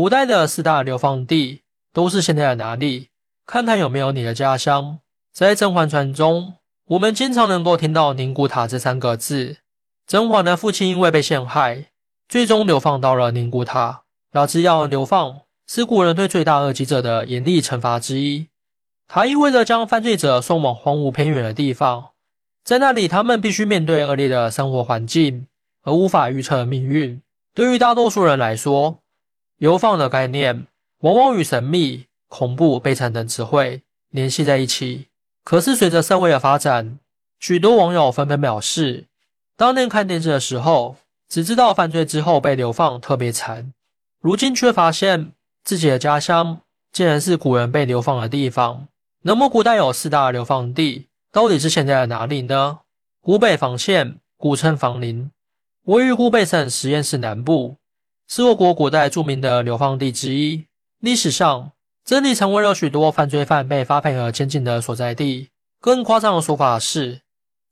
古代的四大流放地都是现在的哪里？看看有没有你的家乡。在《甄嬛传》中，我们经常能够听到宁古塔这三个字。甄嬛的父亲因为被陷害，最终流放到了宁古塔。要知道，流放是古人对罪大恶极者的严厉惩罚之一。它意味着将犯罪者送往荒芜偏远的地方，在那里，他们必须面对恶劣的生活环境，而无法预测命运。对于大多数人来说，流放的概念往往与神秘、恐怖、悲惨等词汇联系在一起。可是，随着社会的发展，许多网友纷纷表示，当年看电视的时候，只知道犯罪之后被流放特别惨，如今却发现自己的家乡竟然是古人被流放的地方。那么，古代有四大流放地，到底是现在的哪里呢？湖北房县，古称房陵，位于湖北省十堰市南部，是我国古代著名的流放地之一。历史上，这里成为了许多犯罪犯被发配和监禁的所在地。更夸张的说法是，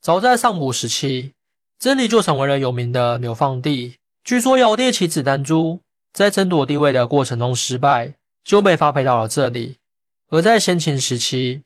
早在上古时期，这里就成为了有名的流放地。据说，尧帝其子丹朱在争夺帝位的过程中失败，就被发配到了这里。而在先秦时期，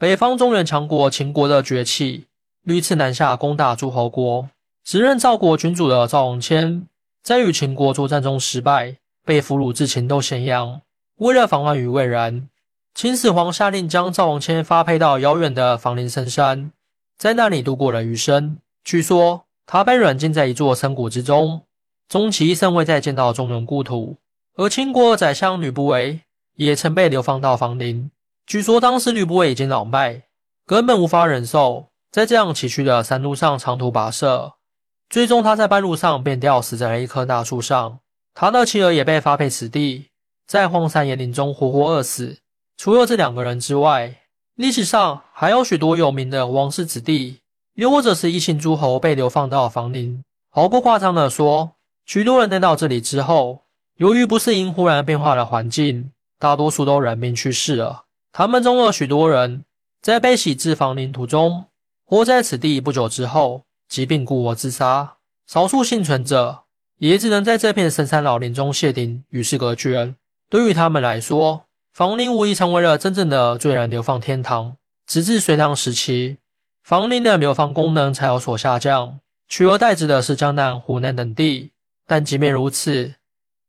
北方中原强国秦国的崛起，屡次南下攻打诸侯国。时任赵国君主的赵王谦，在与秦国作战中失败，被俘虏至秦都咸阳。为了防患于未然，秦始皇下令将赵王谦发配到遥远的房陵深山，在那里度过了余生。据说他被软禁在一座深谷之中，终其一生未再见到中原故土。而秦国宰相吕不韦。也曾被流放到房陵。据说当时吕不韦已经老迈，根本无法忍受在这样崎岖的山路上长途跋涉。最终，他在半路上便吊死在了一棵大树上。他的妻儿也被发配此地，在荒山野岭中活活饿死。除了这两个人之外，历史上还有许多有名的王室子弟，又或者是异姓诸侯被流放到房陵。毫不夸张地说，许多人来到这里之后，由于不适应忽然变化的环境。大多数都染病去世了。他们中有许多人在被徙至房陵途中，或在此地不久之后疾病故我自杀。少数幸存者也只能在这片深山老林中谢顶，与世隔绝。对于他们来说，房陵无疑成为了真正的罪人流放天堂。直至隋唐时期，房陵的流放功能才有所下降，取而代之的是江南、湖南等地。但即便如此，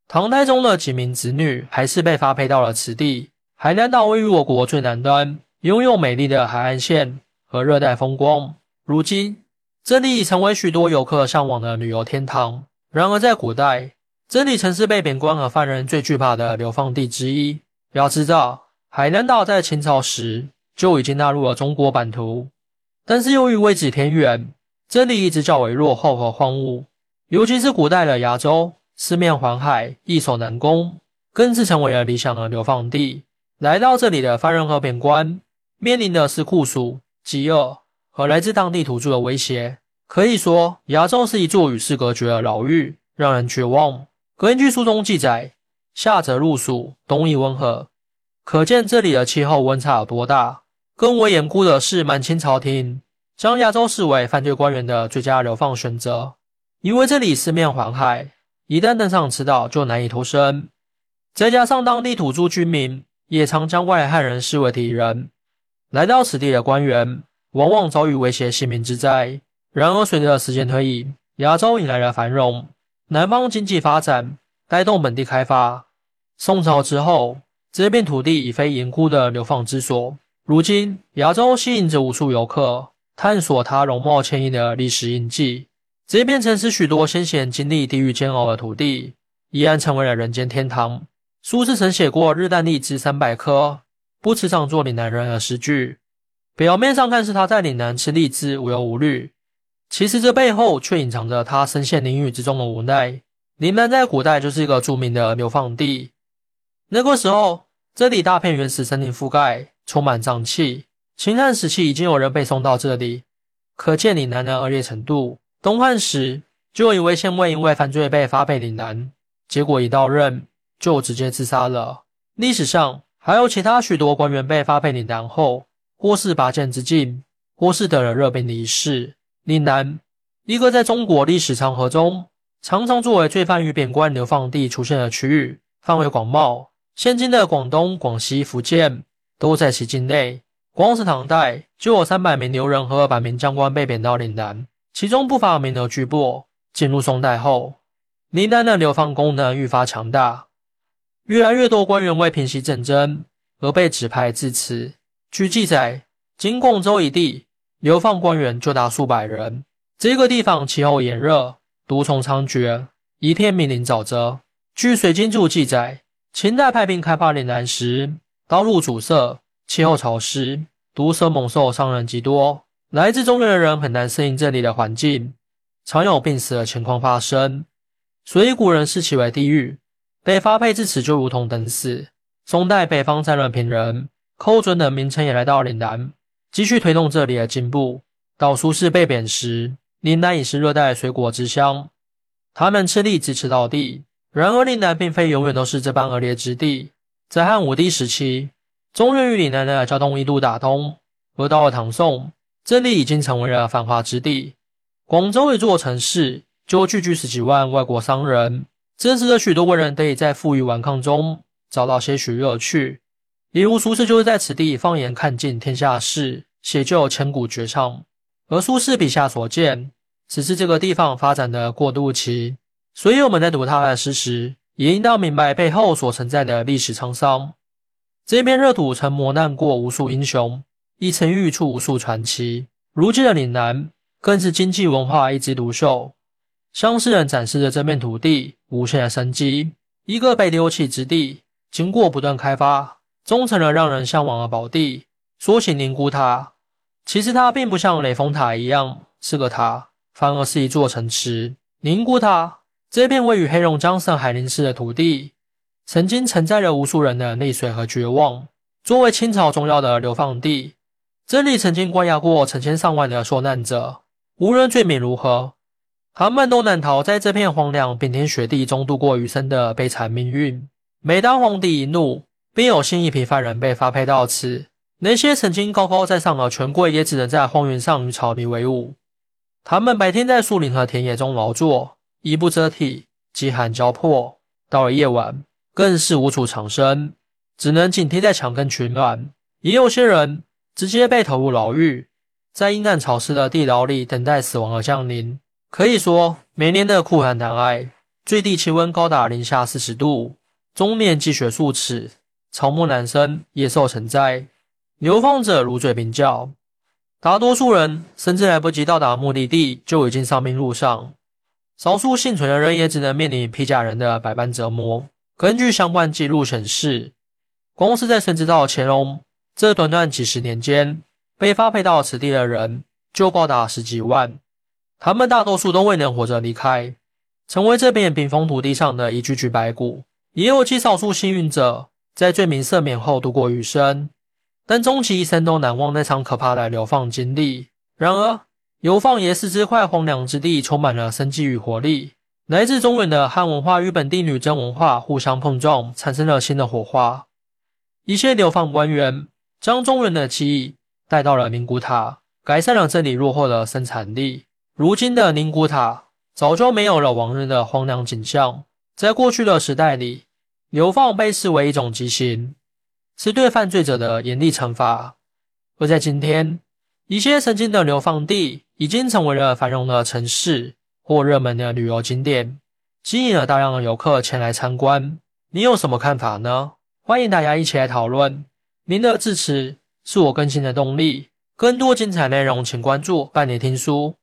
唐太宗的几名子女还是被发配到了此地。海南岛位于我国最南端，拥有美丽的海岸线和热带风光。如今，这里已成为许多游客向往的旅游天堂。然而，在古代，这里曾是被贬官和犯人最惧怕的流放地之一。要知道，海南岛在秦朝时就已经纳入了中国版图，但是由于位置偏远，这里一直较为落后和荒芜，尤其是古代的崖州。四面环海，易守难攻，更是成为了理想的流放地。来到这里的犯人和贬官，面临的是酷暑、饥饿和来自当地土著的威胁。可以说，崖州是一座与世隔绝的牢狱，让人绝望。根据书中记载，夏则入暑，冬亦温和，可见这里的气候温差有多大。更为严酷的是，满清朝廷将亚洲视为犯罪官员的最佳流放选择，因为这里四面环海。一旦登上此岛，就难以脱身。再加上当地土著居民也常将外来汉人视为敌人，来到此地的官员往往遭遇威胁性命之灾。然而，随着时间推移，亚洲迎来了繁荣，南方经济发展带动本地开发。宋朝之后，这片土地已非严酷的流放之所。如今，亚洲吸引着无数游客，探索它容貌迁移的历史印记。这片曾是许多先贤经历地狱煎熬的土地，依然成为了人间天堂。苏轼曾写过“日啖荔枝三百颗，不辞长作岭南人”的诗句。表面上看是他在岭南吃荔枝无忧无虑，其实这背后却隐藏着他身陷囹圄之中的无奈。岭南在古代就是一个著名的流放地，那个时候这里大片原始森林覆盖，充满瘴气。秦汉时期已经有人被送到这里，可见岭南的恶劣程度。东汉时，就有一位县尉因为犯罪被发配岭南，结果一到任就直接自杀了。历史上还有其他许多官员被发配岭南后，郭氏拔剑自尽，郭氏得了热病离世。岭南，一个在中国历史长河中常常作为罪犯与贬官流放地出现的区域，范围广袤，现今的广东、广西、福建都在其境内。光是唐代就有三百名留人和二百名将官被贬到岭南，其中不乏名流巨擘。进入宋代后，岭南的流放功能愈发强大，越来越多官员为平息战争而被指派至此。据记载，仅广州一地流放官员就达数百人。这个地方气候炎热，毒虫猖獗，一片密林沼泽。据《水经注》记载，秦代派兵开发岭南时，道路阻塞。气候潮湿，毒蛇猛兽伤人极多。来自中原的人很难适应这里的环境，常有病死的情况发生。所以古人视其为地狱，被发配至此就如同等死。宋代北方战乱平人、寇准等名臣也来到岭南，继续推动这里的进步。到苏轼被贬时，岭南已是热带水果之乡，他们吃力支持到地。然而岭南并非永远都是这般恶劣之地，在汉武帝时期。中原与岭南的交通一度打通，而到了唐宋，这里已经成为了繁华之地。广州一座城市就聚居十几万外国商人，真实的许多文人得以在富裕顽抗中找到些许乐趣。例如苏轼就是在此地放眼看尽天下事，写就千古绝唱。而苏轼笔下所见，只是这个地方发展的过渡期。所以我们在读他的诗时，也应当明白背后所承载的历史沧桑。这片热土曾磨难过无数英雄，亦曾孕育出无数传奇。如今的岭南更是经济文化一枝独秀，向世人展示着这片土地无限的生机。一个被丢弃之地，经过不断开发，终成了让人向往的宝地。说起宁古塔，其实它并不像雷峰塔一样是个塔，反而是一座城池。宁古塔这片位于黑龙江省海宁市的土地。曾经承载了无数人的泪水和绝望。作为清朝重要的流放地，这里曾经关押过成千上万的受难者，无论罪名如何，他们都难逃在这片荒凉冰天雪地中度过余生的悲惨命运。每当皇帝一怒，并有新一批犯人被发配到此。那些曾经高高在上的权贵，也只能在荒原上与草民为伍。他们白天在树林和田野中劳作，衣不遮体，饥寒交迫。到了夜晚，更是无处藏身，只能紧贴在墙根取暖。也有些人直接被投入牢狱，在阴暗潮湿的地牢里等待死亡的降临。可以说，每年的酷寒难挨，最低气温高达零下四十度，终年积雪数尺，草木难生，野兽成灾，流放者如坠冰窖。大多数人甚至来不及到达目的地，就已经丧命路上。少数幸存的人也只能面临披甲人的百般折磨。根据相关记录显示，光是在甚至到乾隆这短短几十年间，被发配到此地的人就高达十几万。他们大多数都未能活着离开，成为这片冰封土地上的一具具白骨。也有极少数幸运者在罪名赦免后度过余生，但终其一生都难忘那场可怕的流放经历。然而，流放也使这块荒凉之地充满了生机与活力。来自中原的汉文化与本地女真文化互相碰撞，产生了新的火花。一些流放官员将中原的记忆带到了宁古塔，改善了这里落后的生产力。如今的宁古塔早就没有了往日的荒凉景象。在过去的时代里，流放被视为一种极刑，是对犯罪者的严厉惩罚。而在今天，一些曾经的流放地已经成为了繁荣的城市。或热门的旅游景点，吸引了大量的游客前来参观。你有什么看法呢？欢迎大家一起来讨论。您的支持是我更新的动力。更多精彩内容，请关注伴你听书。